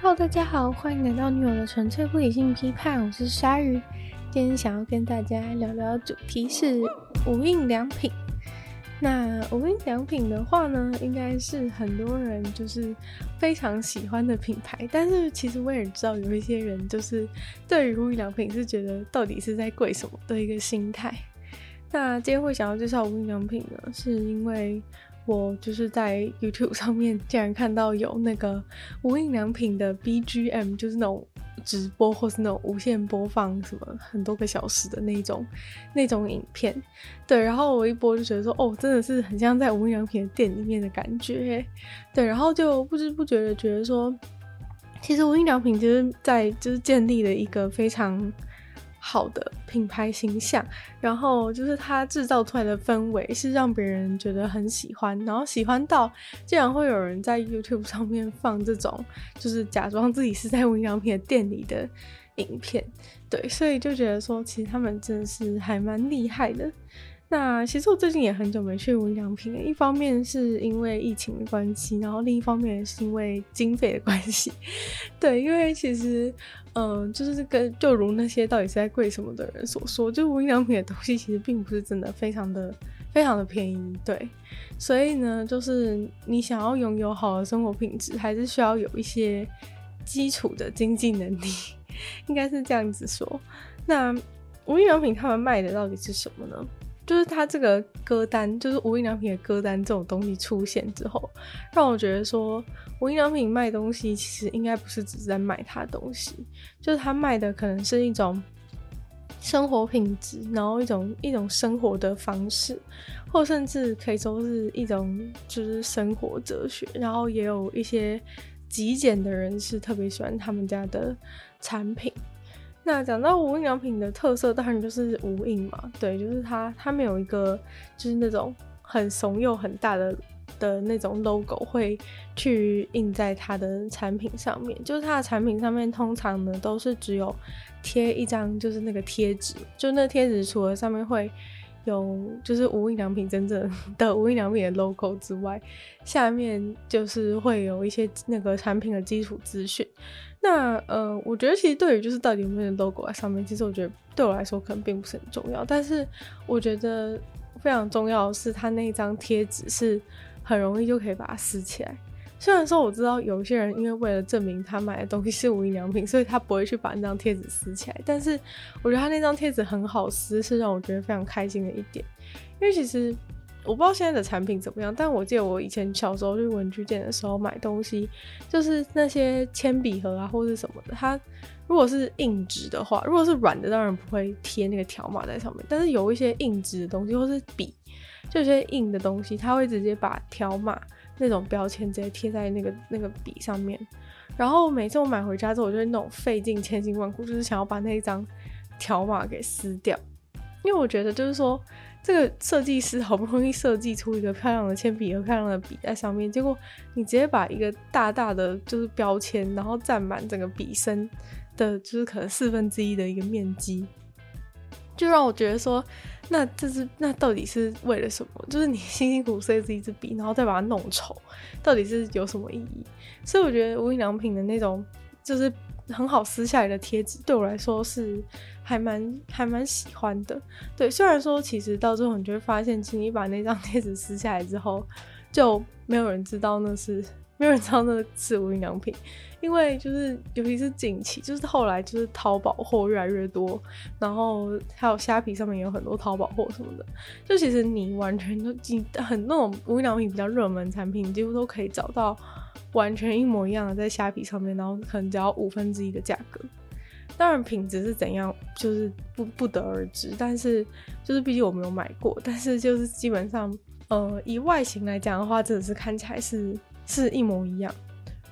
Hello，大家好，欢迎来到女友的纯粹不理性批判，我是鲨鱼。今天想要跟大家聊聊主题是无印良品。那无印良品的话呢，应该是很多人就是非常喜欢的品牌。但是其实我也知道有一些人就是对于无印良品是觉得到底是在贵什么的一个心态。那今天会想要介绍无印良品呢，是因为。我就是在 YouTube 上面竟然看到有那个无印良品的 BGM，就是那种直播或是那种无限播放什么很多个小时的那种那种影片，对，然后我一播就觉得说，哦，真的是很像在无印良品的店里面的感觉，对，然后就不知不觉的觉得说，其实无印良品其实在就是建立了一个非常。好的品牌形象，然后就是它制造出来的氛围是让别人觉得很喜欢，然后喜欢到竟然会有人在 YouTube 上面放这种，就是假装自己是在无印良品的店里的影片，对，所以就觉得说其实他们真的是还蛮厉害的。那其实我最近也很久没去无印良品了，一方面是因为疫情的关系，然后另一方面是因为经费的关系。对，因为其实，嗯、就是跟就如那些到底是在贵什么的人所说，就无印良品的东西其实并不是真的非常的非常的便宜。对，所以呢，就是你想要拥有好的生活品质，还是需要有一些基础的经济能力，应该是这样子说。那无印良品他们卖的到底是什么呢？就是他这个歌单，就是无印良品的歌单这种东西出现之后，让我觉得说，无印良品卖东西其实应该不是只是在卖它东西，就是它卖的可能是一种生活品质，然后一种一种生活的方式，或甚至可以说是一种就是生活哲学，然后也有一些极简的人是特别喜欢他们家的产品。那讲到无印良品的特色，当然就是无印嘛。对，就是它，它没有一个就是那种很怂又很大的的那种 logo 会去印在它的产品上面。就是它的产品上面通常呢都是只有贴一张就是那个贴纸，就那贴纸除了上面会有就是无印良品真正的 无印良品的 logo 之外，下面就是会有一些那个产品的基础资讯。那呃，我觉得其实对于就是到底有没有 logo 在上面，其实我觉得对我来说可能并不是很重要。但是我觉得非常重要的是，它那张贴纸是很容易就可以把它撕起来。虽然说我知道有些人因为为了证明他买的东西是无印良品，所以他不会去把那张贴纸撕起来。但是我觉得他那张贴纸很好撕，是让我觉得非常开心的一点。因为其实。我不知道现在的产品怎么样，但我记得我以前小时候去文具店的时候买东西，就是那些铅笔盒啊或是什么的，它如果是硬纸的话，如果是软的，当然不会贴那个条码在上面。但是有一些硬纸的东西或是笔，就有些硬的东西，它会直接把条码那种标签直接贴在那个那个笔上面。然后每次我买回家之后，我就会那种费尽千辛万苦，就是想要把那一张条码给撕掉，因为我觉得就是说。这个设计师好不容易设计出一个漂亮的铅笔和漂亮的笔在上面，结果你直接把一个大大的就是标签，然后占满整个笔身的，就是可能四分之一的一个面积，就让我觉得说，那这是那到底是为了什么？就是你辛辛苦苦设计一支笔，然后再把它弄丑，到底是有什么意义？所以我觉得无印良品的那种就是。很好撕下来的贴纸，对我来说是还蛮还蛮喜欢的。对，虽然说其实到最后你就会发现，其实你把那张贴纸撕下来之后，就没有人知道那是 没有人知道那是无印良品，因为就是尤其是近期，就是后来就是淘宝货越来越多，然后还有虾皮上面也有很多淘宝货什么的，就其实你完全都很那种无印良品比较热门产品，你几乎都可以找到。完全一模一样的在虾皮上面，然后可能只要五分之一的价格。当然品质是怎样，就是不不得而知。但是就是毕竟我没有买过，但是就是基本上，呃，以外形来讲的话，真的是看起来是是一模一样。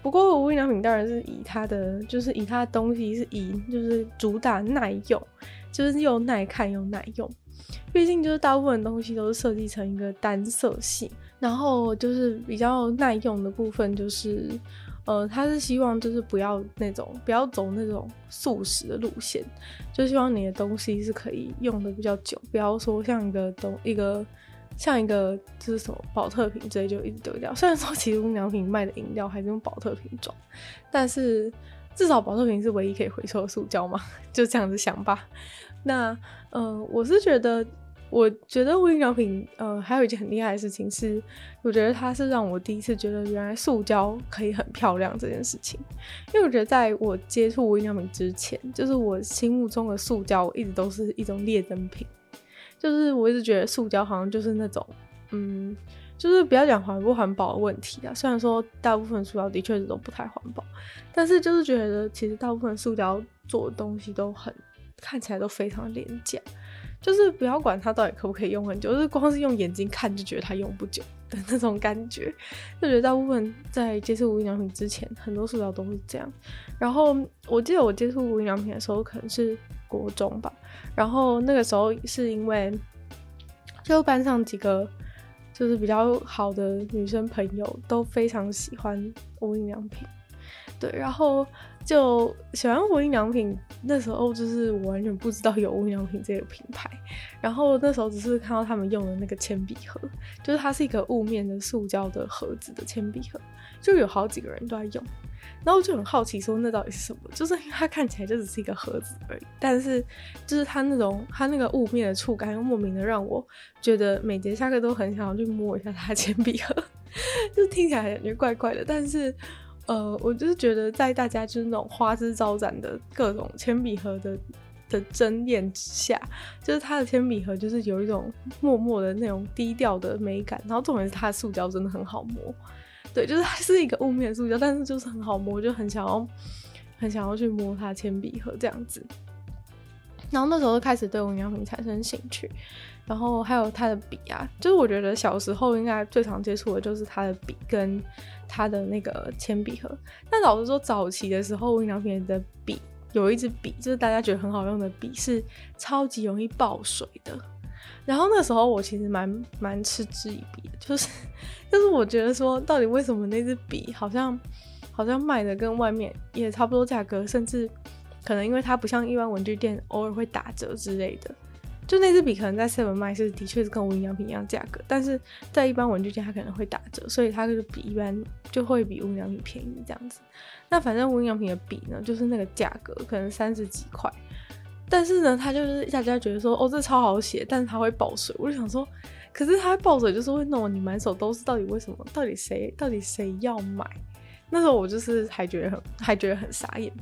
不过无印良品当然是以它的，就是以它的东西是以就是主打耐用，就是又耐看又耐用。毕竟就是大部分东西都是设计成一个单色系。然后就是比较耐用的部分，就是，呃，他是希望就是不要那种不要走那种速食的路线，就希望你的东西是可以用的比较久，不要说像一个东一个像一个就是什么保特瓶之类就一直丢掉。虽然说其实无印良品卖的饮料还是用保特瓶装，但是至少保特瓶是唯一可以回收的塑胶嘛，就这样子想吧。那嗯、呃，我是觉得。我觉得无印良品，呃，还有一件很厉害的事情是，我觉得它是让我第一次觉得原来塑胶可以很漂亮这件事情。因为我觉得在我接触无印良品之前，就是我心目中的塑胶一直都是一种劣等品，就是我一直觉得塑胶好像就是那种，嗯，就是不要讲环不环保的问题啊。虽然说大部分塑胶的确是都不太环保，但是就是觉得其实大部分塑胶做的东西都很看起来都非常廉价。就是不要管它到底可不可以用很久，就是光是用眼睛看就觉得它用不久的 那种感觉。就觉得大部分在接触无印良品之前，很多塑料都是这样。然后我记得我接触无印良品的时候，可能是国中吧。然后那个时候是因为就班上几个就是比较好的女生朋友都非常喜欢无印良品，对，然后。就喜欢无印良品，那时候就是我完全不知道有无印良品这个品牌，然后那时候只是看到他们用的那个铅笔盒，就是它是一个雾面的塑胶的盒子的铅笔盒，就有好几个人都在用，然后我就很好奇说那到底是什么？就是因为它看起来就只是一个盒子而已，但是就是它那种它那个雾面的触感，又莫名的让我觉得每节下课都很想要去摸一下它的铅笔盒，就听起来感觉怪怪的，但是。呃，我就是觉得在大家就是那种花枝招展的各种铅笔盒的的争艳之下，就是它的铅笔盒就是有一种默默的那种低调的美感，然后重点是它的塑胶真的很好摸，对，就是它是一个雾面塑胶，但是就是很好摸，就很想要很想要去摸它铅笔盒这样子，然后那时候开始对无印良品产生兴趣。然后还有它的笔啊，就是我觉得小时候应该最常接触的就是它的笔跟它的那个铅笔盒。但老实说，早期的时候无印良品的笔有一支笔，就是大家觉得很好用的笔，是超级容易爆水的。然后那时候我其实蛮蛮嗤之以鼻的，就是就是我觉得说，到底为什么那支笔好像好像卖的跟外面也差不多价格，甚至可能因为它不像一般文具店偶尔会打折之类的。就那支笔可能在 Seven 卖是的确是跟无印良品一样价格，但是在一般文具店它可能会打折，所以它就是比一般就会比无印良品便宜这样子。那反正无印良品的笔呢，就是那个价格可能三十几块，但是呢，它就是大家觉得说哦，这超好写，但是它会爆水。我就想说，可是它会爆水就是会弄你满手都是，到底为什么？到底谁到底谁要买？那时候我就是还觉得很还觉得很傻眼。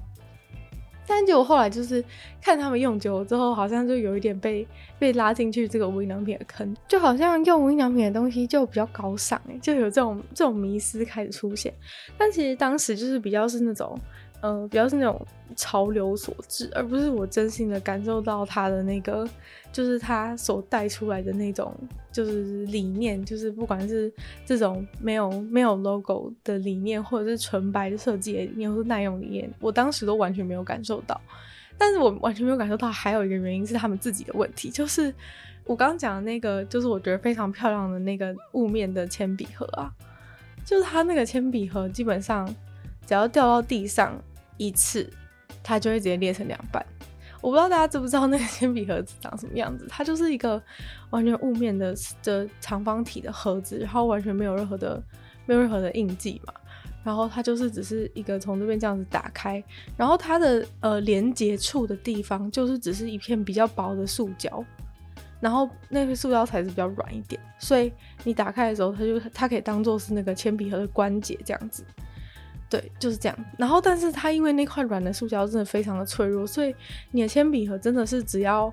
但结果后来就是看他们用久了之后，好像就有一点被被拉进去这个无印良品的坑，就好像用无印良品的东西就比较高尚哎，就有这种这种迷思开始出现。但其实当时就是比较是那种。呃，比较是那种潮流所致，而不是我真心的感受到他的那个，就是他所带出来的那种，就是理念，就是不管是这种没有没有 logo 的理念，或者是纯白的设计的理念，或是耐用理念，我当时都完全没有感受到。但是我完全没有感受到，还有一个原因是他们自己的问题，就是我刚刚讲的那个，就是我觉得非常漂亮的那个雾面的铅笔盒啊，就是它那个铅笔盒基本上只要掉到地上。一次，它就会直接裂成两半。我不知道大家知不知道那个铅笔盒子长什么样子？它就是一个完全雾面的的长方体的盒子，然后完全没有任何的没有任何的印记嘛。然后它就是只是一个从这边这样子打开，然后它的呃连接处的地方就是只是一片比较薄的塑胶，然后那个塑胶材质比较软一点，所以你打开的时候，它就它可以当做是那个铅笔盒的关节这样子。对，就是这样。然后，但是它因为那块软的塑胶真的非常的脆弱，所以你的铅笔盒真的是只要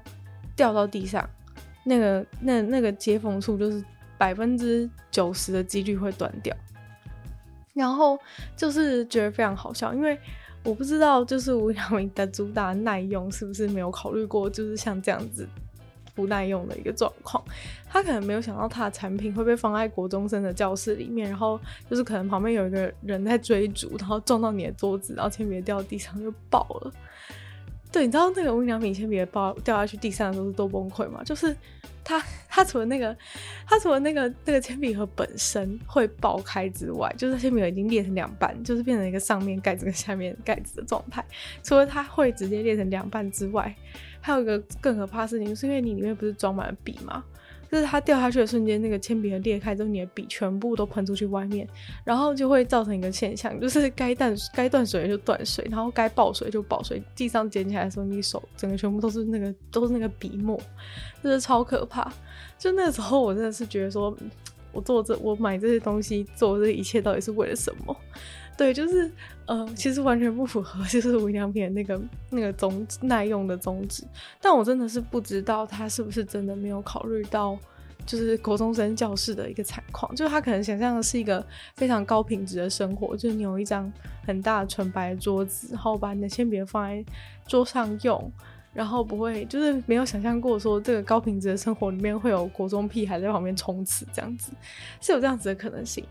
掉到地上，那个那那个接缝处就是百分之九十的几率会断掉。然后就是觉得非常好笑，因为我不知道就是无印良品的主打耐用是不是没有考虑过，就是像这样子。不耐用的一个状况，他可能没有想到他的产品会被放在国中生的教室里面，然后就是可能旁边有一个人在追逐，然后撞到你的桌子，然后铅笔掉地上就爆了。对，你知道那个无印良品铅笔包掉下去地上的时候是多崩溃吗？就是它它除了那个它除了那个那个铅笔盒本身会爆开之外，就是铅笔盒已经裂成两半，就是变成一个上面盖子跟下面盖子的状态。除了它会直接裂成两半之外，还有一个更可怕的事情，就是因为你里面不是装满了笔吗？就是它掉下去的瞬间，那个铅笔盒裂开之后，你的笔全部都喷出去外面，然后就会造成一个现象，就是该断该断水就断水，然后该爆水就爆水。地上捡起来的时候，你手整个全部都是那个都是那个笔墨，就是超可怕。就那时候，我真的是觉得说，我做这我买这些东西做这一切到底是为了什么？对，就是呃，其实完全不符合就是无印良品的那个那个宗耐用的宗旨。但我真的是不知道他是不是真的没有考虑到，就是国中生教室的一个惨况。就是他可能想象的是一个非常高品质的生活，就是你有一张很大的纯白桌子，然后把你的铅笔放在桌上用，然后不会就是没有想象过说这个高品质的生活里面会有国中屁孩在旁边冲刺这样子，是有这样子的可能性。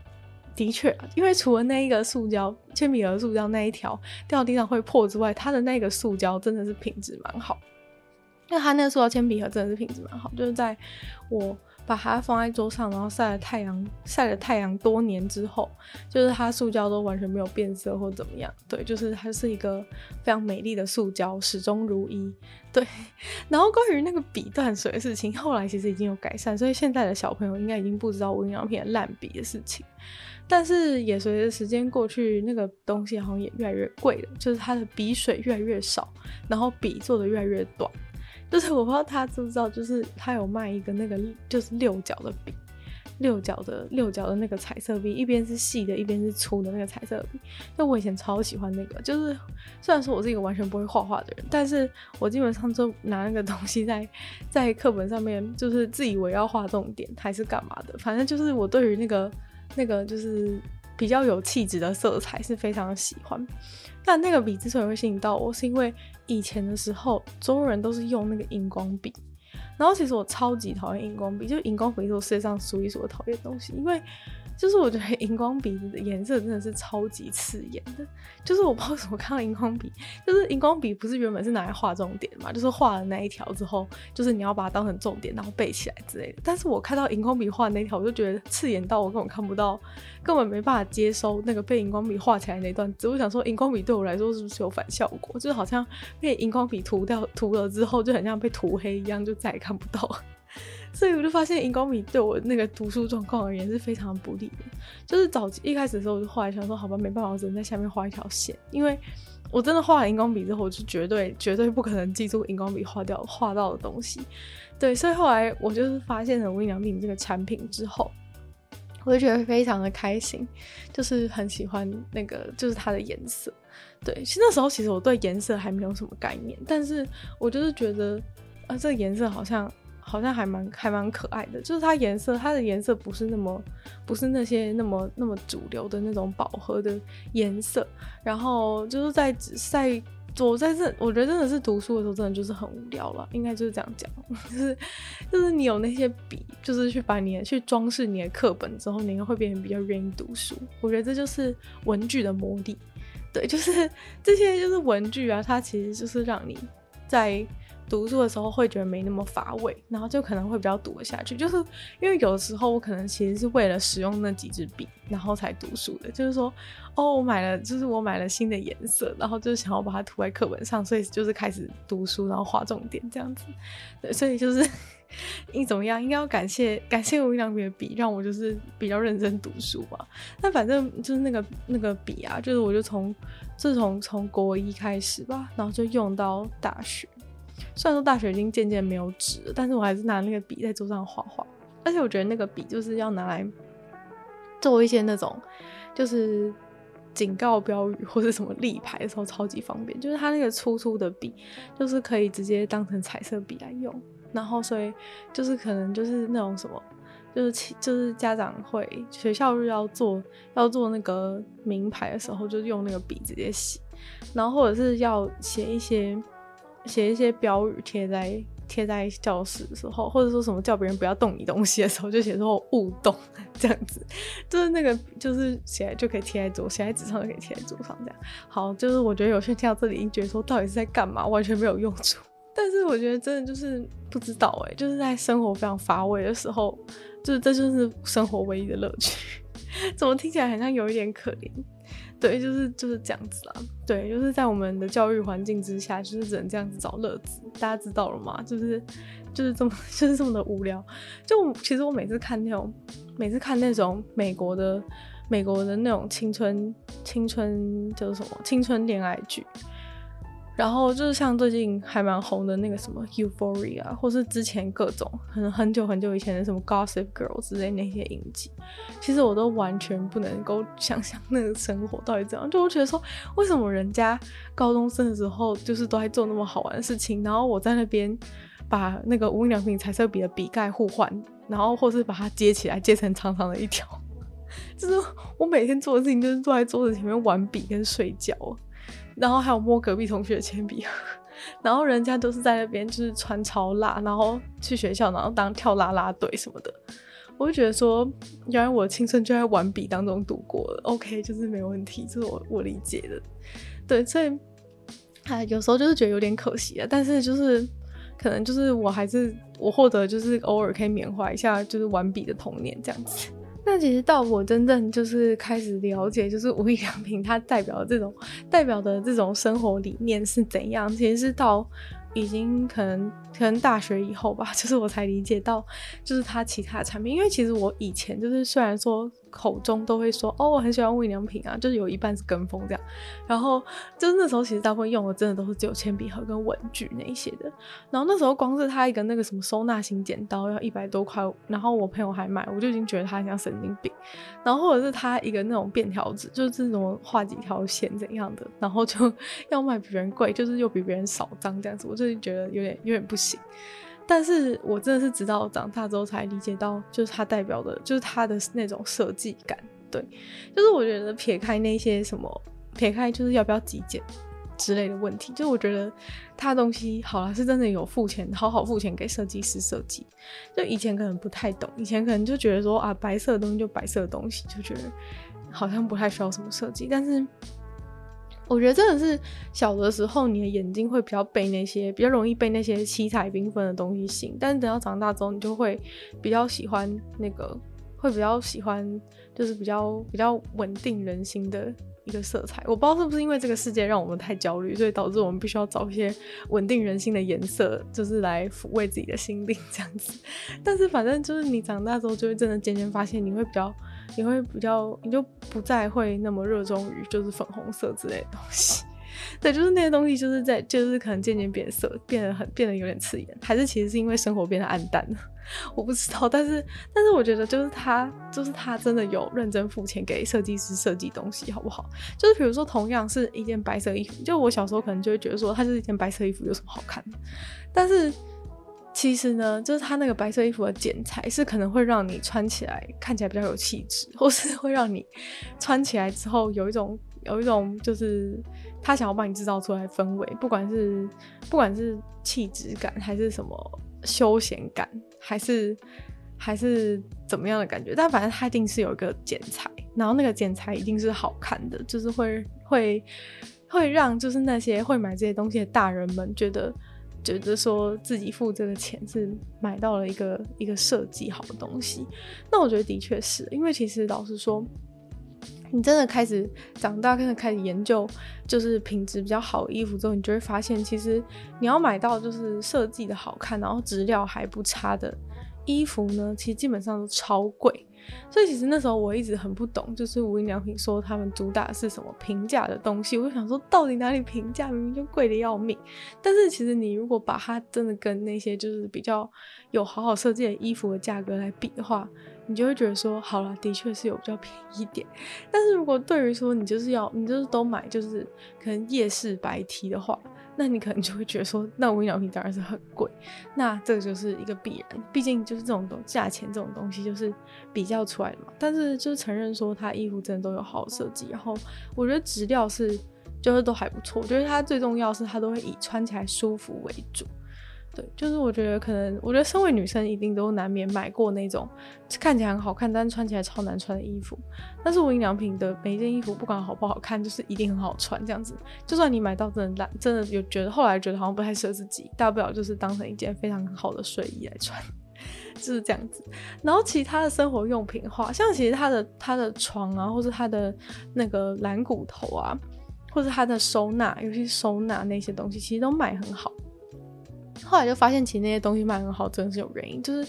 的确，因为除了那一个塑胶铅笔盒塑胶那一条掉地上会破之外，它的那个塑胶真的是品质蛮好。因为它那个塑胶铅笔盒真的是品质蛮好，就是在我把它放在桌上，然后晒了太阳，晒了太阳多年之后，就是它塑胶都完全没有变色或怎么样。对，就是它是一个非常美丽的塑胶，始终如一。对，然后关于那个笔断水的事情，后来其实已经有改善，所以现在的小朋友应该已经不知道无印良品烂笔的事情。但是也随着时间过去，那个东西好像也越来越贵了，就是它的笔水越来越少，然后笔做的越来越短。就是我不知道他知不知道，就是他有卖一个那个就是六角的笔，六角的六角的那个彩色笔，一边是细的，一边是粗的那个彩色笔。那我以前超喜欢那个，就是虽然说我是一个完全不会画画的人，但是我基本上就拿那个东西在 在课本上面，就是自以为要画重点还是干嘛的，反正就是我对于那个。那个就是比较有气质的色彩是非常喜欢，但那个笔之所以会吸引到我，是因为以前的时候所有人都是用那个荧光笔，然后其实我超级讨厌荧光笔，就荧光笔是我世界上数一数的讨厌的东西，因为。就是我觉得荧光笔的颜色真的是超级刺眼的，就是我不知道怎么看到荧光笔，就是荧光笔不是原本是拿来画重点嘛，就是画了那一条之后，就是你要把它当成重点，然后背起来之类的。但是我看到荧光笔画那条，我就觉得刺眼到我根本看不到，根本没办法接收那个被荧光笔画起来那段字。我想说，荧光笔对我来说是不是有反效果？就是好像被荧光笔涂掉涂了之后，就很像被涂黑一样，就再也看不到。所以我就发现荧光笔对我那个读书状况而言是非常不利的。就是早期一开始的时候，我就画来想说，好吧，没办法，我只能在下面画一条线。因为我真的画了荧光笔之后，我就绝对绝对不可能记住荧光笔画掉画到的东西。对，所以后来我就是发现了无印良品这个产品之后，我就觉得非常的开心，就是很喜欢那个就是它的颜色。对，其实那时候其实我对颜色还没有什么概念，但是我就是觉得啊，这个颜色好像。好像还蛮还蛮可爱的，就是它颜色，它的颜色不是那么不是那些那么那么主流的那种饱和的颜色，然后就是在在我在这，我觉得真的是读书的时候真的就是很无聊了，应该就是这样讲，就是就是你有那些笔，就是去把你去装饰你的课本之后，你应该会变得比较愿意读书。我觉得这就是文具的魔力，对，就是这些就是文具啊，它其实就是让你在。读书的时候会觉得没那么乏味，然后就可能会比较读得下去。就是因为有的时候我可能其实是为了使用那几支笔，然后才读书的。就是说，哦，我买了，就是我买了新的颜色，然后就是想要把它涂在课本上，所以就是开始读书，然后划重点这样子。对，所以就是你怎么样，应该要感谢感谢无印良品的笔，让我就是比较认真读书吧。那反正就是那个那个笔啊，就是我就从自从从国一开始吧，然后就用到大学。虽然说大学已经渐渐没有纸，但是我还是拿那个笔在桌上画画。而且我觉得那个笔就是要拿来做一些那种，就是警告标语或者什么立牌的时候超级方便。就是它那个粗粗的笔，就是可以直接当成彩色笔来用。然后所以就是可能就是那种什么，就是就是家长会学校日要做要做那个名牌的时候，就用那个笔直接写。然后或者是要写一些。写一些标语贴在贴在教室的时候，或者说什么叫别人不要动你东西的时候，就写说勿动这样子，就是那个就是写就可以贴在桌，写在纸上就可以贴在桌上这样。好，就是我觉得有些听到这里，已经觉得说到底是在干嘛，完全没有用处。但是我觉得真的就是不知道哎、就是在生活非常乏味的时候，就是这就是生活唯一的乐趣。怎么听起来好像有一点可怜？对，就是就是这样子啦。对，就是在我们的教育环境之下，就是只能这样子找乐子。大家知道了吗？就是就是这么 就是这么的无聊。就其实我每次看那种，每次看那种美国的美国的那种青春青春就是什么青春恋爱剧。然后就是像最近还蛮红的那个什么 Euphoria，或是之前各种很很久很久以前的什么 Gossip Girl 之类那些影集，其实我都完全不能够 想象那个生活到底怎样。就我觉得说，为什么人家高中生的时候就是都在做那么好玩的事情，然后我在那边把那个无印良品彩色笔的笔盖互换，然后或是把它接起来，接成长长的一条。就是我每天做的事情就是坐在桌子前面玩笔跟睡觉。然后还有摸隔壁同学的铅笔，然后人家都是在那边就是穿超辣，然后去学校，然后当跳啦啦队什么的。我就觉得说，原来我的青春就在玩笔当中度过了。OK，就是没问题，这是我我理解的。对，所以哎，有时候就是觉得有点可惜啊。但是就是可能就是我还是我获得就是偶尔可以缅怀一下就是玩笔的童年这样子。那其实到我真正就是开始了解，就是无印良品它代表这种代表的这种生活理念是怎样，其实是到。已经可能可能大学以后吧，就是我才理解到，就是它其他产品。因为其实我以前就是虽然说口中都会说哦，我很喜欢无印良品啊，就是有一半是跟风这样。然后就是那时候其实大部分用的真的都是只有铅笔盒跟文具那一些的。然后那时候光是它一个那个什么收纳型剪刀要一百多块，然后我朋友还买，我就已经觉得它很像神经病。然后或者是它一个那种便条纸，就是这种画几条线怎样的，然后就 要卖比别人贵，就是又比别人少张这样子，我就觉得有点有点不行。但是我真的是直到长大之后才理解到，就是它代表的，就是它的那种设计感。对，就是我觉得撇开那些什么，撇开就是要不要极简之类的问题，就我觉得它东西好了，是真的有付钱，好好付钱给设计师设计。就以前可能不太懂，以前可能就觉得说啊，白色的东西就白色的东西，就觉得好像不太需要什么设计。但是我觉得真的是小的时候，你的眼睛会比较被那些比较容易被那些七彩缤纷的东西吸引，但是等到长大之后，你就会比较喜欢那个，会比较喜欢就是比较比较稳定人心的。一个色彩，我不知道是不是因为这个世界让我们太焦虑，所以导致我们必须要找一些稳定人心的颜色，就是来抚慰自己的心灵这样子。但是反正就是你长大之后，就会真的渐渐发现，你会比较，你会比较，你就不再会那么热衷于就是粉红色之类的东西。对，就是那些东西，就是在，就是可能渐渐变色，变得很，变得有点刺眼，还是其实是因为生活变得暗淡了，我不知道。但是，但是我觉得，就是他，就是他真的有认真付钱给设计师设计东西，好不好？就是比如说，同样是一件白色衣服，就我小时候可能就会觉得说，它就是一件白色衣服有什么好看的？但是其实呢，就是它那个白色衣服的剪裁是可能会让你穿起来看起来比较有气质，或是会让你穿起来之后有一种。有一种就是他想要帮你制造出来氛围，不管是不管是气质感，还是什么休闲感，还是还是怎么样的感觉，但反正他一定是有一个剪裁，然后那个剪裁一定是好看的，就是会会会让就是那些会买这些东西的大人们觉得觉得说自己付这个钱是买到了一个一个设计好的东西。那我觉得的确是因为其实老实说。你真的开始长大，开始开始研究，就是品质比较好的衣服之后，你就会发现，其实你要买到就是设计的好看，然后质量还不差的衣服呢，其实基本上都超贵。所以其实那时候我一直很不懂，就是无印良品说他们主打是什么平价的东西，我就想说到底哪里平价，明明就贵得要命。但是其实你如果把它真的跟那些就是比较有好好设计的衣服的价格来比的话，你就会觉得说，好了，的确是有比较便宜一点。但是如果对于说你就是要你就是都买就是可能夜市白 T 的话，那你可能就会觉得说，那无印良品当然是很贵。那这个就是一个必然，毕竟就是这种东价钱这种东西就是比较出来的嘛。但是就是承认说它衣服真的都有好设计，然后我觉得质料是就是都还不错。就是它最重要是它都会以穿起来舒服为主。对，就是我觉得可能，我觉得身为女生一定都难免买过那种看起来很好看，但穿起来超难穿的衣服。但是无印良品的每一件衣服不管好不好看，就是一定很好穿这样子。就算你买到真的烂，真的有觉得后来觉得好像不太适合自己，大不了就是当成一件非常好的睡衣来穿，就是这样子。然后其他的生活用品的话，像其实它的它的床啊，或是它的那个懒骨头啊，或是它的收纳，尤其收纳那些东西，其实都卖很好。后来就发现，其实那些东西卖很好，真的是有原因。就是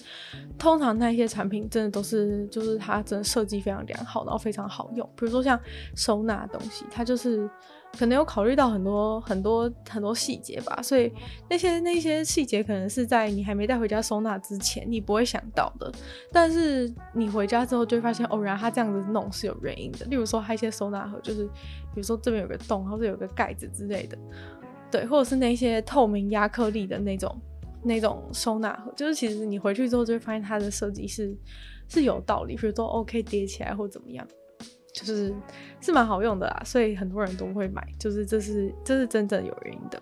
通常那些产品真的都是，就是它真的设计非常良好，然后非常好用。比如说像收纳的东西，它就是可能有考虑到很多很多很多细节吧，所以那些那些细节可能是在你还没带回家收纳之前，你不会想到的。但是你回家之后就会发现，哦，原来它这样子弄是有原因的。例如说，它一些收纳盒，就是比如说这边有个洞，或者有个盖子之类的。对，或者是那些透明压克力的那种那种收纳盒，就是其实你回去之后就会发现它的设计是是有道理，比如说 OK 叠起来或怎么样，就是是蛮好用的啦，所以很多人都会买，就是这是这是真正有原因的。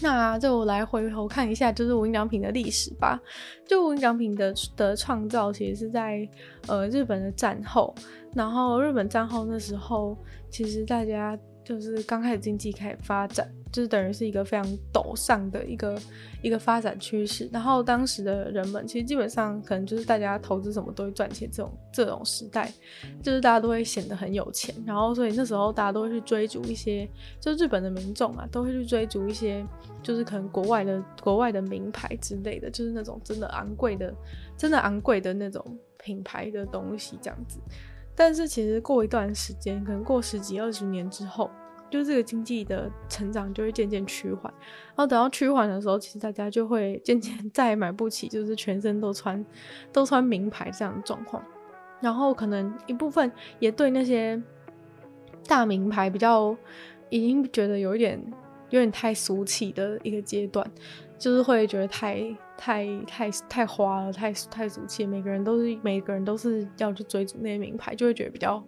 那就来回头看一下，就是无印良品的历史吧。就无印良品的的创造，其实是在呃日本的战后，然后日本战后那时候，其实大家。就是刚开始经济开始发展，就是等于是一个非常陡上的一个一个发展趋势。然后当时的人们其实基本上可能就是大家投资什么都会赚钱这种这种时代，就是大家都会显得很有钱。然后所以那时候大家都会去追逐一些，就日本的民众啊都会去追逐一些，就是可能国外的国外的名牌之类的，就是那种真的昂贵的、真的昂贵的那种品牌的东西这样子。但是其实过一段时间，可能过十几二十年之后，就这个经济的成长就会渐渐趋缓，然后等到趋缓的时候，其实大家就会渐渐 再也买不起，就是全身都穿都穿名牌这样的状况。然后可能一部分也对那些大名牌比较已经觉得有一点有点太俗气的一个阶段，就是会觉得太。太太太花了，太太俗气。每个人都是每个人都是要去追逐那些名牌，就会觉得比较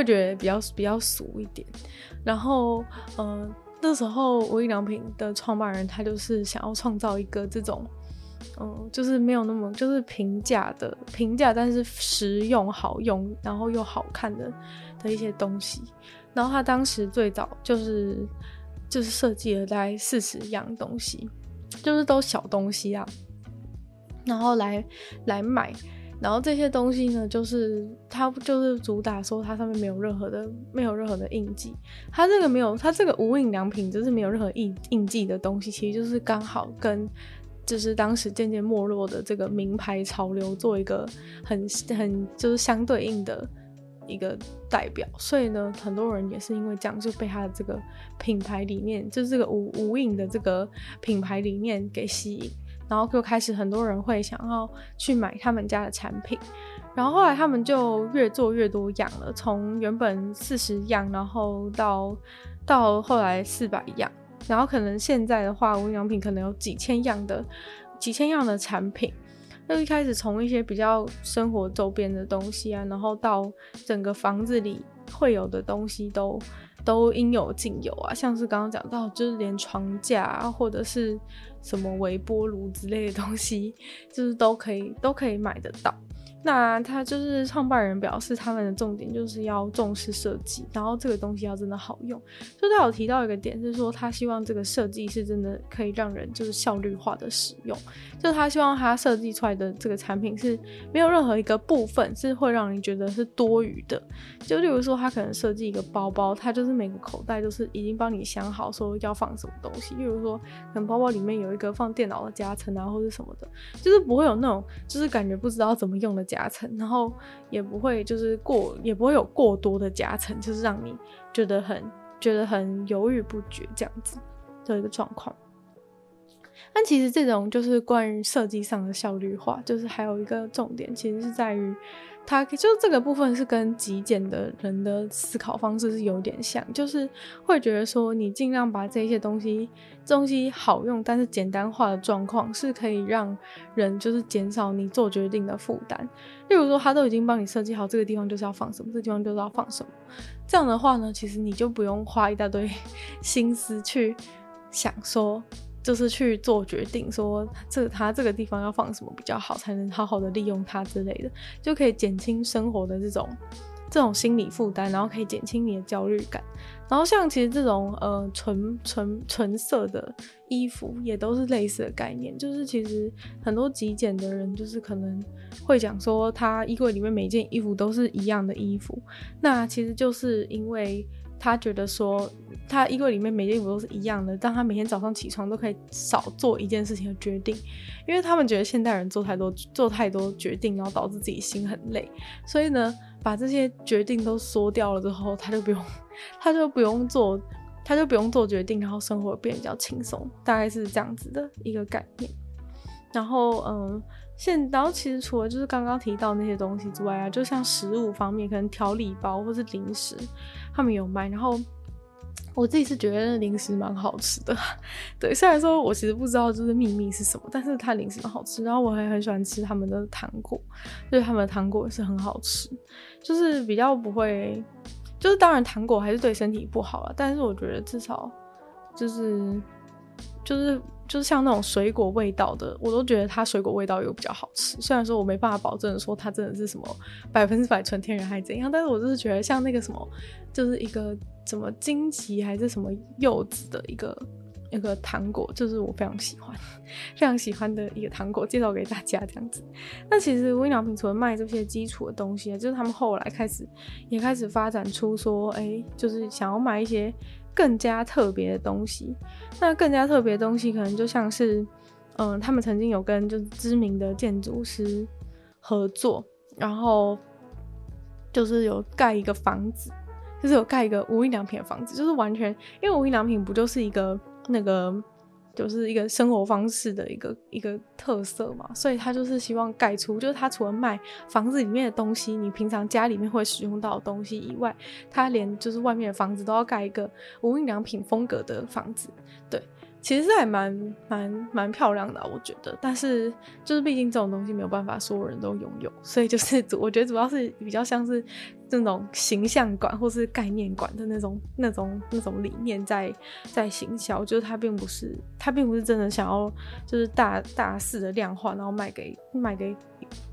会觉得比较比较俗一点。然后，呃，那时候无印良品的创办人他就是想要创造一个这种，嗯、就是没有那么就是平价的平价，但是实用好用，然后又好看的的一些东西。然后他当时最早就是就是设计了大概四十样东西，就是都小东西啊。然后来来买，然后这些东西呢，就是它就是主打说它上面没有任何的没有任何的印记，它这个没有它这个无印良品就是没有任何印印记的东西，其实就是刚好跟就是当时渐渐没落的这个名牌潮流做一个很很就是相对应的一个代表，所以呢，很多人也是因为这样就被它的这个品牌理念，就是这个无无印的这个品牌理念给吸引。然后就开始很多人会想要去买他们家的产品，然后后来他们就越做越多样了，从原本四十样，然后到到后来四百样，然后可能现在的话，无印良品可能有几千样的几千样的产品。就一开始从一些比较生活周边的东西啊，然后到整个房子里会有的东西都都应有尽有啊，像是刚刚讲到，就是连床架啊，或者是。什么微波炉之类的东西，就是都可以都可以买得到。那他就是创办人表示，他们的重点就是要重视设计，然后这个东西要真的好用。就他有提到一个点是说，他希望这个设计是真的可以让人就是效率化的使用，就他希望他设计出来的这个产品是没有任何一个部分是会让你觉得是多余的。就例如说，他可能设计一个包包，他就是每个口袋都是已经帮你想好说要放什么东西。例如说，可能包包里面有一个放电脑的夹层啊，或者什么的，就是不会有那种就是感觉不知道怎么用的。夹层，然后也不会就是过，也不会有过多的夹层，就是让你觉得很觉得很犹豫不决这样子的一个状况。但其实这种就是关于设计上的效率化，就是还有一个重点，其实是在于。它就这个部分是跟极简的人的思考方式是有点像，就是会觉得说，你尽量把这些东西这东西好用，但是简单化的状况是可以让人就是减少你做决定的负担。例如说，他都已经帮你设计好这个地方就是要放什么，这地方就是要放什么，这样的话呢，其实你就不用花一大堆 心思去想说。就是去做决定，说这他这个地方要放什么比较好，才能好好的利用它之类的，就可以减轻生活的这种这种心理负担，然后可以减轻你的焦虑感。然后像其实这种呃纯纯纯色的衣服也都是类似的概念，就是其实很多极简的人就是可能会讲说，他衣柜里面每件衣服都是一样的衣服，那其实就是因为。他觉得说，他衣柜里面每件衣服都是一样的，让他每天早上起床都可以少做一件事情的决定，因为他们觉得现代人做太多做太多决定，然后导致自己心很累，所以呢，把这些决定都缩掉了之后，他就不用，他就不用做，他就不用做决定，然后生活变得比较轻松，大概是这样子的一个概念。然后，嗯。现然后其实除了就是刚刚提到那些东西之外啊，就像食物方面，可能调理包或是零食，他们有卖。然后我自己是觉得零食蛮好吃的，对。虽然说我其实不知道就是秘密是什么，但是它零食蛮好吃。然后我还很喜欢吃他们的糖果，就是他们的糖果也是很好吃，就是比较不会，就是当然糖果还是对身体不好啊，但是我觉得至少就是就是。就是像那种水果味道的，我都觉得它水果味道又比较好吃。虽然说我没办法保证说它真的是什么百分之百纯天然还是怎样，但是我就是觉得像那个什么，就是一个什么荆棘还是什么柚子的一个一个糖果，就是我非常喜欢，非常喜欢的一个糖果，介绍给大家这样子。那其实无印良品除了卖这些基础的东西，就是他们后来开始也开始发展出说，哎、就是想要买一些。更加特别的东西，那更加特别的东西可能就像是，嗯、他们曾经有跟就是知名的建筑师合作，然后就是有盖一个房子，就是有盖一个无印良品的房子，就是完全因为无印良品不就是一个那个。就是一个生活方式的一个一个特色嘛，所以他就是希望盖出，就是他除了卖房子里面的东西，你平常家里面会使用到的东西以外，他连就是外面的房子都要盖一个无印良品风格的房子，对。其实还蛮蛮蛮漂亮的，我觉得。但是就是毕竟这种东西没有办法所有人都拥有，所以就是 我觉得主要是比较像是这种形象馆或是概念馆的那种那种那种理念在在行销，就是它并不是它并不是真的想要就是大大肆的量化，然后卖给卖给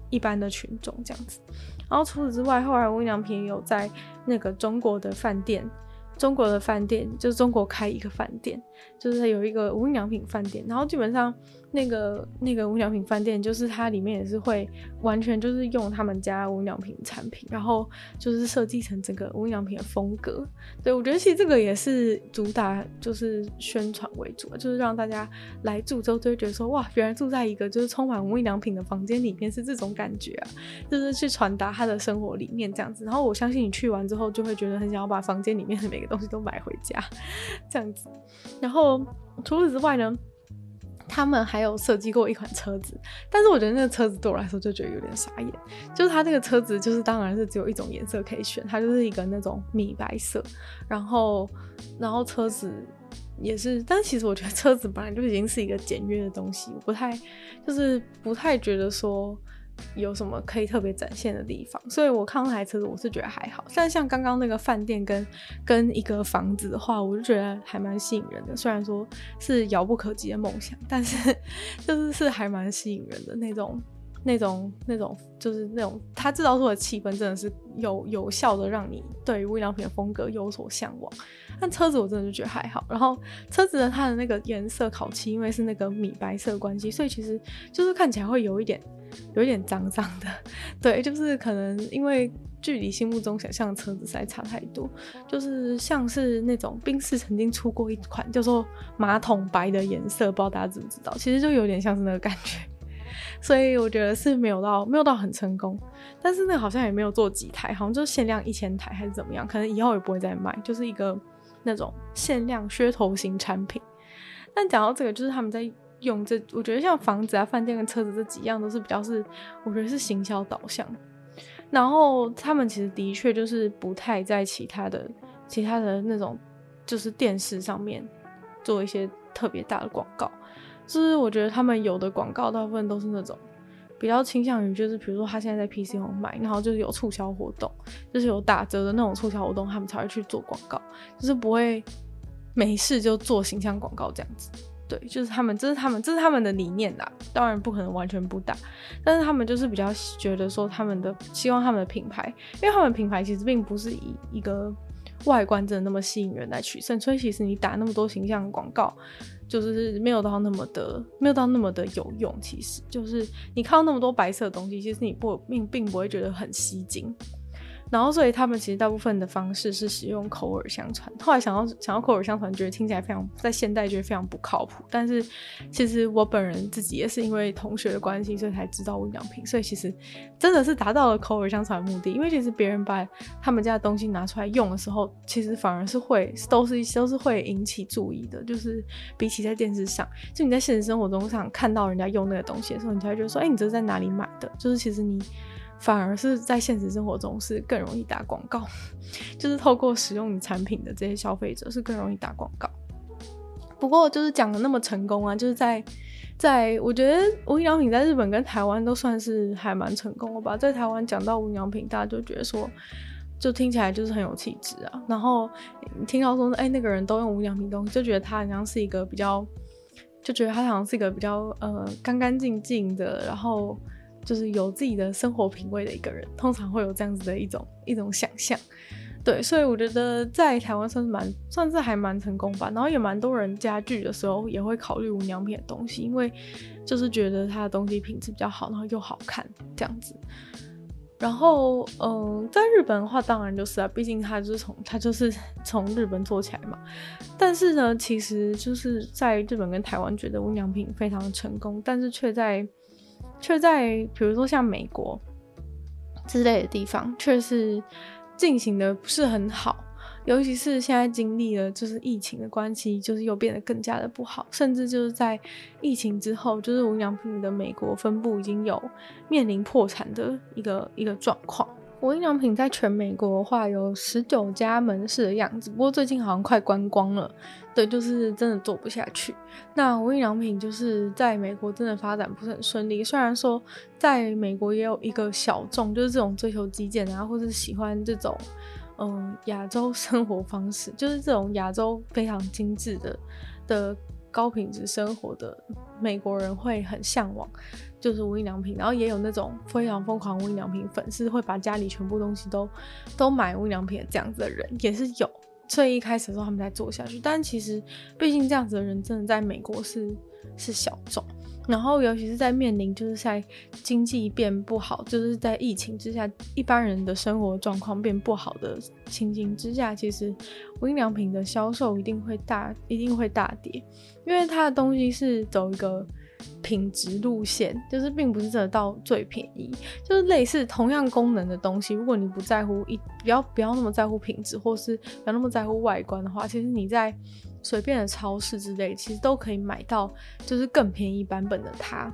一般的群众这样子。然后除此之外，后来温良平也有在那个中国的饭店。中国的饭店就是中国开一个饭店，就是有一个无印良品饭店，然后基本上。那个那个无印良品饭店，就是它里面也是会完全就是用他们家无印良品产品，然后就是设计成整个无印良品的风格。对，我觉得其实这个也是主打就是宣传为主，就是让大家来住之后就觉得说，哇，原来住在一个就是充满无印良品的房间里面是这种感觉啊，就是去传达他的生活理念这样子。然后我相信你去完之后就会觉得很想要把房间里面的每个东西都买回家 这样子。然后除此之外呢，他们还有设计过一款车子，但是我觉得那个车子对我来说就觉得有点傻眼，就是它那个车子就是当然是只有一种颜色可以选，它就是一个那种米白色，然后然后车子也是，但其实我觉得车子本来就已经是一个简约的东西，我不太就是不太觉得说。有什么可以特别展现的地方？所以我看那台车子，我是觉得还好。但像刚刚那个饭店跟跟一个房子的话，我就觉得还蛮吸引人的。虽然说是遥不可及的梦想，但是 就是是还蛮吸引人的那种、那种、那种，就是那种它制造出的气氛，真的是有有效的让你对于无印良品的风格有所向往。但车子我真的就觉得还好。然后车子的它的那个颜色烤漆，因为是那个米白色关系，所以其实就是看起来会有一点。有一点脏脏的，对，就是可能因为距离心目中想象的车子实在差太多，就是像是那种宾士曾经出过一款叫做马桶白的颜色，不知道大家知不知道？其实就有点像是那个感觉，所以我觉得是没有到没有到很成功，但是那好像也没有做几台，好像就限量一千台还是怎么样，可能以后也不会再卖，就是一个那种限量噱头型产品。但讲到这个，就是他们在。用这，我觉得像房子啊、饭店跟车子这几样都是比较是，我觉得是行销导向。然后他们其实的确就是不太在其他的、其他的那种，就是电视上面做一些特别大的广告。就是我觉得他们有的广告大部分都是那种比较倾向于，就是比如说他现在在 PC 上买，然后就是有促销活动，就是有打折的那种促销活动，他们才会去做广告，就是不会没事就做形象广告这样子。对，就是他们，这是他们，这是他们的理念啦。当然不可能完全不打，但是他们就是比较觉得说，他们的希望他们的品牌，因为他们品牌其实并不是以一个外观真的那么吸引人来取胜，所以其实你打那么多形象广告，就是没有到那么的，没有到那么的有用。其实就是你看到那么多白色的东西，其实你不并并不会觉得很吸睛。然后所以他们其实大部分的方式是使用口耳相传。后来想要想要口耳相传，觉得听起来非常在现代觉得非常不靠谱。但是其实我本人自己也是因为同学的关系，所以才知道无印良品。所以其实真的是达到了口耳相传的目的。因为其实别人把他们家的东西拿出来用的时候，其实反而是会都是都是会引起注意的。就是比起在电视上，就你在现实生活中上看到人家用那个东西的时候，你才会觉得说，哎、你这是在哪里买的？就是其实你。反而是在现实生活中是更容易打广告，就是透过使用你产品的这些消费者是更容易打广告。不过就是讲的那么成功啊，就是在在我觉得无印良品在日本跟台湾都算是还蛮成功的吧。在台湾讲到无印良品，大家就觉得说，就听起来就是很有气质啊。然后听到说，哎、那个人都用无印良品东西，就觉得他好像是一个比较，就觉得他好像是一个比较呃干干净净的，然后。就是有自己的生活品味的一个人，通常会有这样子的一种一种想象，对，所以我觉得在台湾算是蛮算是还蛮成功吧。然后也蛮多人家具的时候也会考虑无良品的东西，因为就是觉得它的东西品质比较好，然后又好看这样子。然后嗯，在日本的话，当然就是啊，毕竟它就是从它就是从日本做起来嘛。但是呢，其实就是在日本跟台湾觉得无良品非常成功，但是却在。却在比如说像美国之类的地方，却是进行的不是很好，尤其是现在经历了就是疫情的关系，就是又变得更加的不好，甚至就是在疫情之后，就是无印良品的美国分部已经有面临破产的一个一个状况。无印良品在全美国的话有十九家门市的样子，不过最近好像快关光了。对，就是真的做不下去。那无印良品就是在美国真的发展不是很顺利。虽然说在美国也有一个小众，就是这种追求极简啊，或是喜欢这种嗯亚洲 生活方式，就是这种亚洲非常精致的的高品质生活的美国人会很向往。就是无印良品，然后也有那种非常疯狂无印良品粉丝，会把家里全部东西都都买无印良品这样子的人也是有。所以一开始的时候他们才做下去，但其实毕竟这样子的人真的在美国是是小众。然后尤其是在面临就是在经济变不好，就是在疫情之下，一般人的生活状况变不好的情形之下，其实无印良品的销售一定会大一定会大跌，因为它的东西是走一个。品质路线就是并不是真的到最便宜，就是类似同样功能的东西，如果你不在乎一不要不要那么在乎品质，或是不要那么在乎外观的话，其实你在随便的超市之类，其实都可以买到就是更便宜版本的它。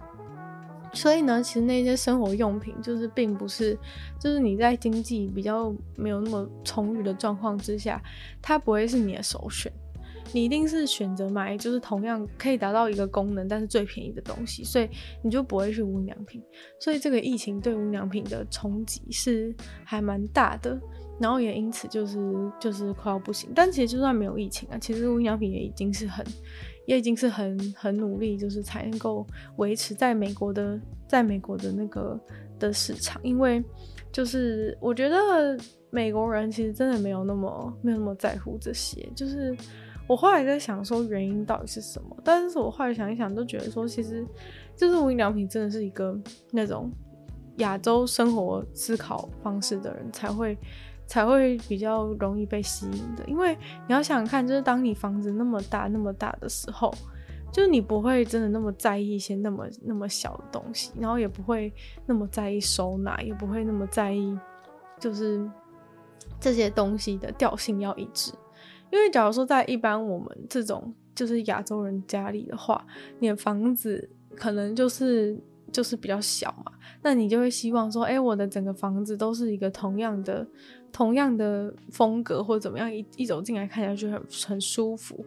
所以呢，其实那些生活用品就是并不是就是你在经济比较没有那么充裕的状况之下，它不会是你的首选。你一定是选择买就是同样可以达到一个功能，但是最便宜的东西，所以你就不会去无印良品。所以这个疫情对无印良品的冲击是还蛮大的，然后也因此就是就是快要不行。但其实就算没有疫情啊，其实无印良品也已经是很也已经是很很努力，就是才能够维持在美国的在美国的那个的市场，因为就是我觉得美国人其实真的没有那么没有那么在乎这些，就是。我后来在想说原因到底是什么，但是我后来想一想，都觉得说其实就是无印良品真的是一个那种亚洲生活思考方式的人才会才会比较容易被吸引的，因为你要想想看，就是当你房子那么大那么大的时候，就是你不会真的那么在意一些那么那么小的东西，然后也不会那么在意收纳，也不会那么在意就是这些东西的调性要一致。因为假如说在一般我们这种就是亚洲人家里的话，你的房子可能就是就是比较小嘛，那你就会希望说，哎，我的整个房子都是一个同样的同样的风格或者怎么样，一一走进来看起来就很很舒服。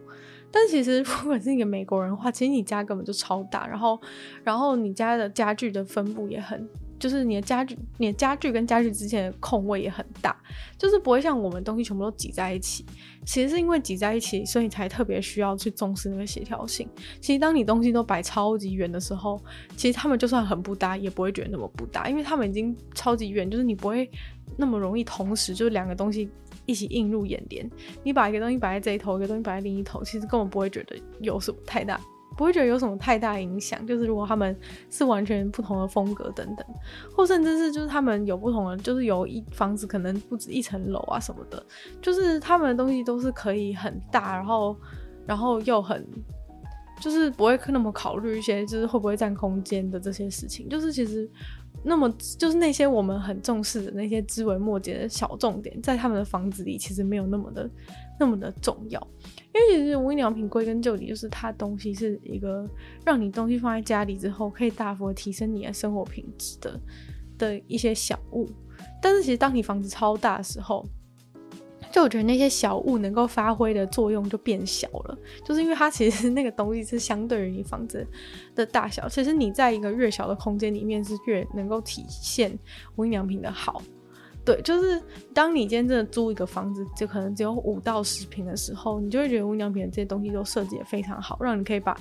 但其实 如果是一个美国人的话，其实你家根本就超大，然后然后你家的家具的分布也很。就是你的家具，你的家具跟家具之间的空位也很大，就是不会像我们东西全部都挤在一起。其实是因为挤在一起，所以才特别需要去重视那个协调性。其实当你东西都摆超级远的时候，其实他们就算很不搭，也不会觉得那么不搭，因为他们已经超级远，就是你不会那么容易同时就是两个东西一起映入眼帘。你把一个东西摆在这一头，一个东西摆在另一头，其实根本不会觉得有什么太大不会觉得有什么太大影响。就是如果他们是完全不同的风格等等，或甚至是就是他们有不同的，就是有一房子可能不止一层楼啊什么的，就是他们的东西都是可以很大，然后然后又很。就是不会那么考虑一些，就是会不会占空间的这些事情。就是其实，那么就是那些我们很重视的那些枝微末节的小重点，在他们的房子里其实没有那么的那么的重要。因为其实无印良品归根究底就是它东西是一个让你东西放在家里之后可以大幅提升你的生活品质的的一些小物。但是其实当你房子超大的时候，就我觉得那些小物能够发挥的作用就变小了，就是因为它其实那个东西是相对于你房子的大小，其实你在一个越小的空间里面是越能够体现无印良品的好。对，就是当你今天真的租一个房子，就可能只有五到十平的时候，你就会觉得无良品的这些东西都设计得非常好，让你可以把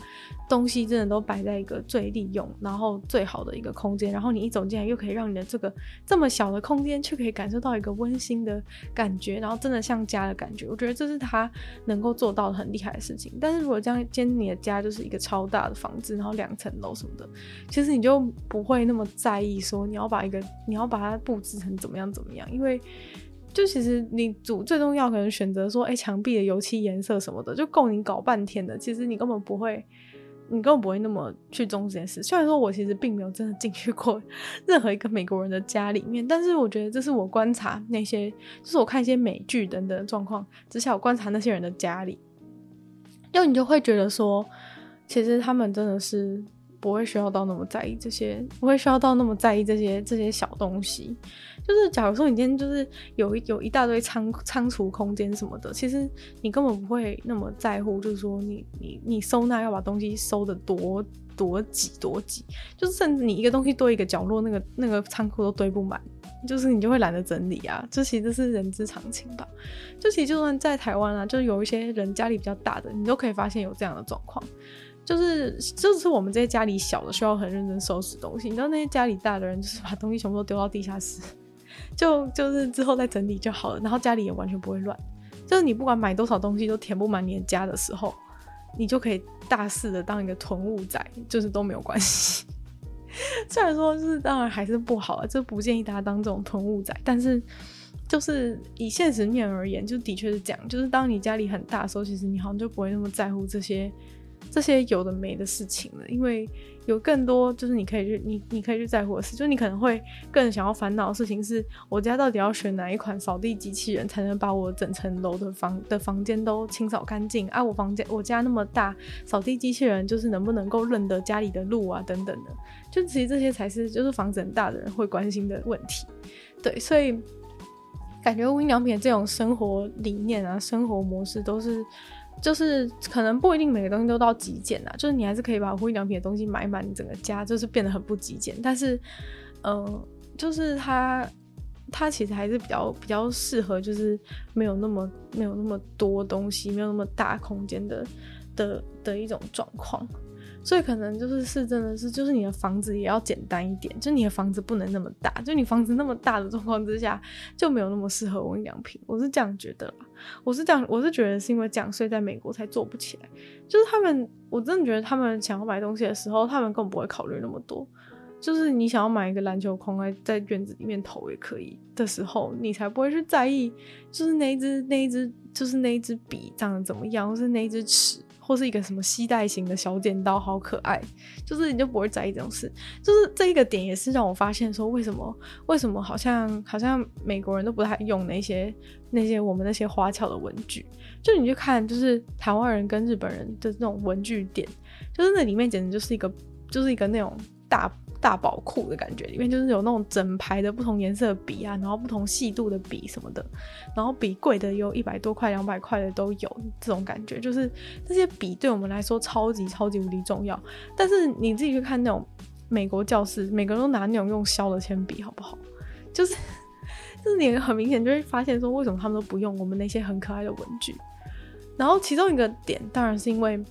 东西真的都摆在一个最利用，然后最好的一个空间。然后你一走进来，又可以让你的这个这么小的空间，却可以感受到一个温馨的感觉，然后真的像家的感觉。我觉得这是他能够做到的很厉害的事情。但是如果这样，今天你的家就是一个超大的房子，然后两层楼什么的，其实你就不会那么在意说你要把一个你要把它布置成怎么样怎么样。因为，就其实你主最重要可能选择说，哎，墙壁的油漆颜色什么的，就够你搞半天的。其实你根本不会，你根本不会那么去重视这件事。虽然说我其实并没有真的进去过 任何一个美国人的家里面，但是我觉得这是我观察那些，就是我看一些美剧等等状况，至少观察那些人的家里，就你就会觉得说，其实他们真的是。不会需要到那么在意这些，不会需要到那么在意这些这些小东西。就是假如说你今天就是有一有一大堆仓仓储空间什么的，其实你根本不会那么在乎。就是说你你你收纳要把东西收得多多挤多挤，就是甚至你一个东西多一个角落，那个那个仓库都堆不满，就是你就会懒得整理啊。这其实是人之常情吧。就其实就算在台湾啊，就是有一些人家里比较大的，你都可以发现有这样的状况。就是就是我们这些家里小的需要很认真收拾东西，你知道那些家里大的人就是把东西全部都丢到地下室，就就是之后再整理就好了，然后家里也完全不会乱。就是你不管买多少东西都填不满你的家的时候，你就可以大肆的当一个囤物仔，就是都没有关系。虽然说是当然还是不好啊，就不建议大家当这种囤物仔，但是就是以现实面而言，就的确是这样。就是当你家里很大的时候，其实你好像就不会那么在乎这些。这些有的没的事情了，因为有更多就是你可以去你你可以去在乎的事，就你可能会更想要烦恼的事情是，我家到底要选哪一款扫地机器人才能把我整层楼的房的房间都清扫干净啊？我房间我家那么大，扫地机器人就是能不能够认得家里的路啊等等的，就其实这些才是就是房子很大的人会关心的问题。对，所以感觉无印良品这种生活理念啊、生活模式都是。就是可能不一定每个东西都到极简啊，就是你还是可以把无印良品的东西买满，你整个家就是变得很不极简。但是，呃，就是它它其实还是比较比较适合，就是没有那么没有那么多东西，没有那么大空间的的的一种状况。所以可能就是是真的是，就是你的房子也要简单一点，就你的房子不能那么大，就你房子那么大的状况之下，就没有那么适合无印良品。我是这样觉得啦，我是这样，我是觉得是因为这样，所以在美国才做不起来。就是他们，我真的觉得他们想要买东西的时候，他们更不会考虑那么多。就是你想要买一个篮球框在在院子里面投也可以的时候，你才不会去在意，就是那一支那一支，就是那一支笔长得怎么样，或是那一支尺。或是一个什么系带型的小剪刀，好可爱，就是你就不会在意这种事。就是这一个点也是让我发现说，为什么为什么好像好像美国人都不太用那些那些我们那些花俏的文具。就你去看，就是台湾人跟日本人的那种文具店，就是那里面简直就是一个就是一个那种大。大宝库的感觉，里面就是有那种整排的不同颜色笔啊，然后不同细度的笔什么的，然后笔贵的有一百多块、两百块的都有，这种感觉就是这些笔对我们来说超级超级无敌重要。但是你自己去看那种美国教室，每个人都拿那种用削的铅笔，好不好？就是就是你很明显就会发现说，为什么他们都不用我们那些很可爱的文具？然后其中一个点当然是因为。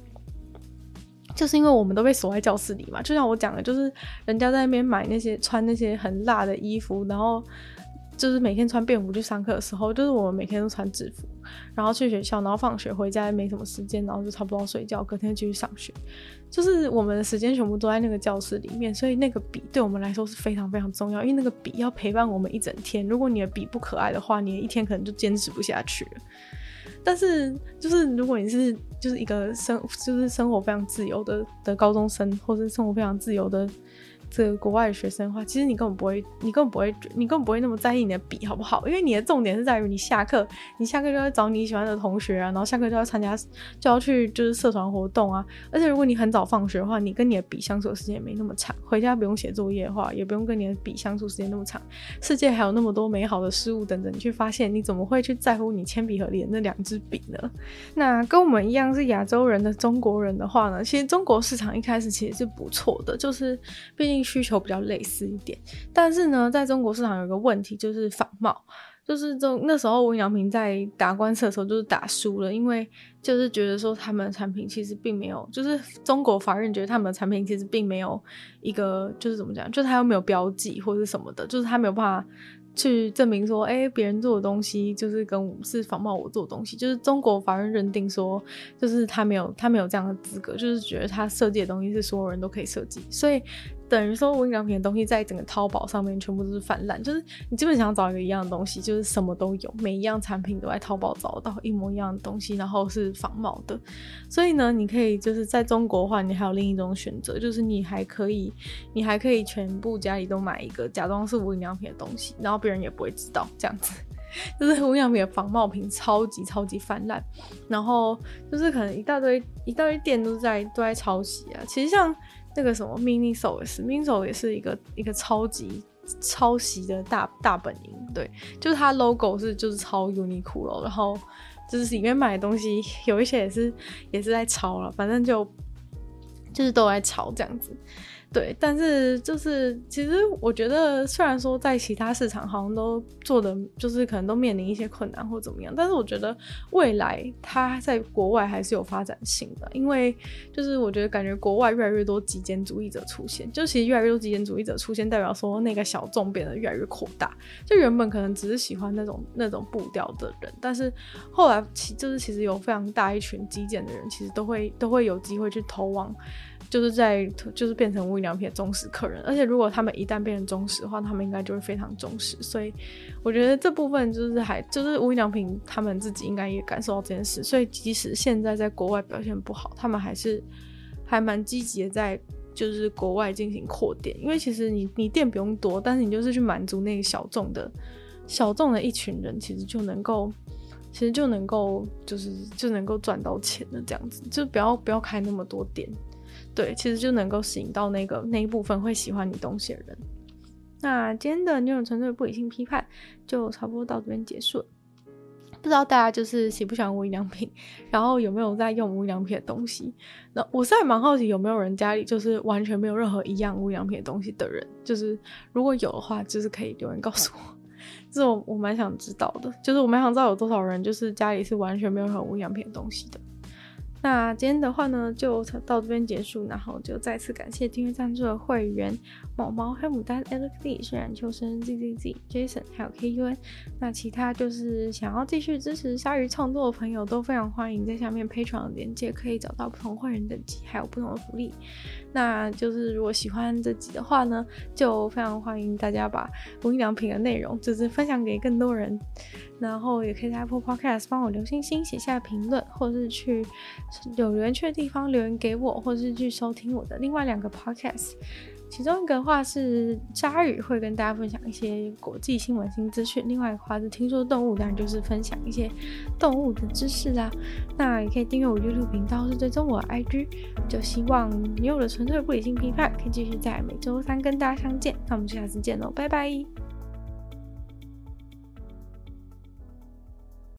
就是因为我们都被锁在教室里嘛，就像我讲的，就是人家在那边买那些穿那些很辣的衣服，然后就是每天穿便服去上课的时候，就是我们每天都穿制服，然后去学校，然后放学回家也没什么时间，然后就差不多睡觉，隔天继续上学。就是我们的时间全部都在那个教室里面，所以那个笔对我们来说是非常非常重要，因为那个笔要陪伴我们一整天。如果你的笔不可爱的话，你的一天可能就坚持不下去。但是，就是如果你是就是一个生就是生活非常自由的的高中生，或者生活非常自由的。这个国外的学生的话，其实你根本不会，你根本不会，你根本不会那么在意你的笔好不好？因为你的重点是在于你下课，你下课就要找你喜欢的同学啊，然后下课就要参加，就要去就是社团活动啊。而且如果你很早放学的话，你跟你的笔相处的时间也没那么长，回家不用写作业的话，也不用跟你的笔相处时间那么长。世界还有那么多美好的事物等着你去发现，你怎么会去在乎你铅笔盒里的那两支笔呢？那跟我们一样是亚洲人的中国人的话呢，其实中国市场一开始其实是不错的，就是毕竟。需求比较类似一点，但是呢，在中国市场有一个问题，就是仿冒，就是中那时候无印良品在打官司的时候就是打输了，因为就是觉得说他们的产品其实并没有，就是中国法院觉得他们的产品其实并没有一个就是怎么讲，就是他又没有标记或者什么的，就是他没有办法。去证明说，哎、别人做的东西就是跟我是仿冒我做的东西，就是中国法院认定说，就是他没有他没有这样的资格，就是觉得他设计的东西是所有人都可以设计，所以。等于说无印良品的东西在整个淘宝上面全部都是泛滥，就是你基本想找一个一样的东西，就是什么都有，每一样产品都在淘宝找到一模一样的东西，然后是仿冒的。所以呢，你可以就是在中国的话，你还有另一种选择，就是你还可以，你还可以全部家里都买一个假装是无印良品的东西，然后别人也不会知道这样子。就是无印良品的仿冒品超级超级泛滥，然后就是可能一大堆一大堆店都在都在抄袭啊。其实像。那个什么 Miniso 也是，Miniso 也是一个一个超级抄袭的大大本营，对，就是它 logo 是就是超 Uniqlo，然后就是里面买的东西有一些也是也是在抄了，反正就就是都在抄这样子。对，但是就是其实我觉得，虽然说在其他市场好像都做的，就是可能都面临一些困难或怎么样，但是我觉得未来它在国外还是有发展性的，因为就是我觉得感觉国外越来越多极简主义者出现，就其实越来越多极简主义者出现，代表说那个小众变得越来越扩大，就原本可能只是喜欢那种那种步调的人，但是后来其就是其实有非常大一群极简的人，其实都会都会有机会去投往。就是在就是变成无印良品的忠实客人，而且如果他们一旦变成忠实的话，他们应该就会非常忠实。所以我觉得这部分就是还就是无印良品他们自己应该也感受到这件事。所以即使现在在国外表现不好，他们还是还蛮积极的在就是国外进行扩店。因为其实你你店不用多，但是你就是去满足那个小众的小众的一群人，其实就能够其实就能够就是就能够赚到钱的这样子，就不要不要开那么多店。对，其实就能够吸引到那个那一部分会喜欢你东西的人。那今天的女友纯粹不理性批判就差不多到这边结束了。不知道大家就是喜不喜欢无印良品，然后有没有在用无印良品的东西？那我是还蛮好奇有没有人家里就是完全没有任何一样无印良品的东西的人，就是如果有的话，就是可以留言告诉我，这种我蛮想知道的，就是我蛮想知道有多少人就是家里是完全没有任何无印良品的东西的。那今天的话呢，就到这边结束，然后就再次感谢订阅赞助的会员毛毛、黑牡丹、lxd 虽然秋生、Z Z Z、Jason，还有 K U N。那其他就是想要继续支持鲨鱼创作的朋友，都非常欢迎在下面 p a 的链接可以找到不同会员等级，还有不同的福利。那就是如果喜欢这集的话呢，就非常欢迎大家把无印良品的内容就是分享给更多人。然后也可以在 Apple Podcast 帮我留星星、写下评论，或是去有留言区的地方留言给我，或是去收听我的另外两个 Podcast。其中一个话是鲨鱼会跟大家分享一些国际新闻新资讯，另外一个话是听说动物，当然就是分享一些动物的知识啦。那也可以订阅我 YouTube 频道，是追踪我 IG。就希望你有了纯粹不理性批判可以继续在每周三跟大家相见。那我们下次见喽，拜拜。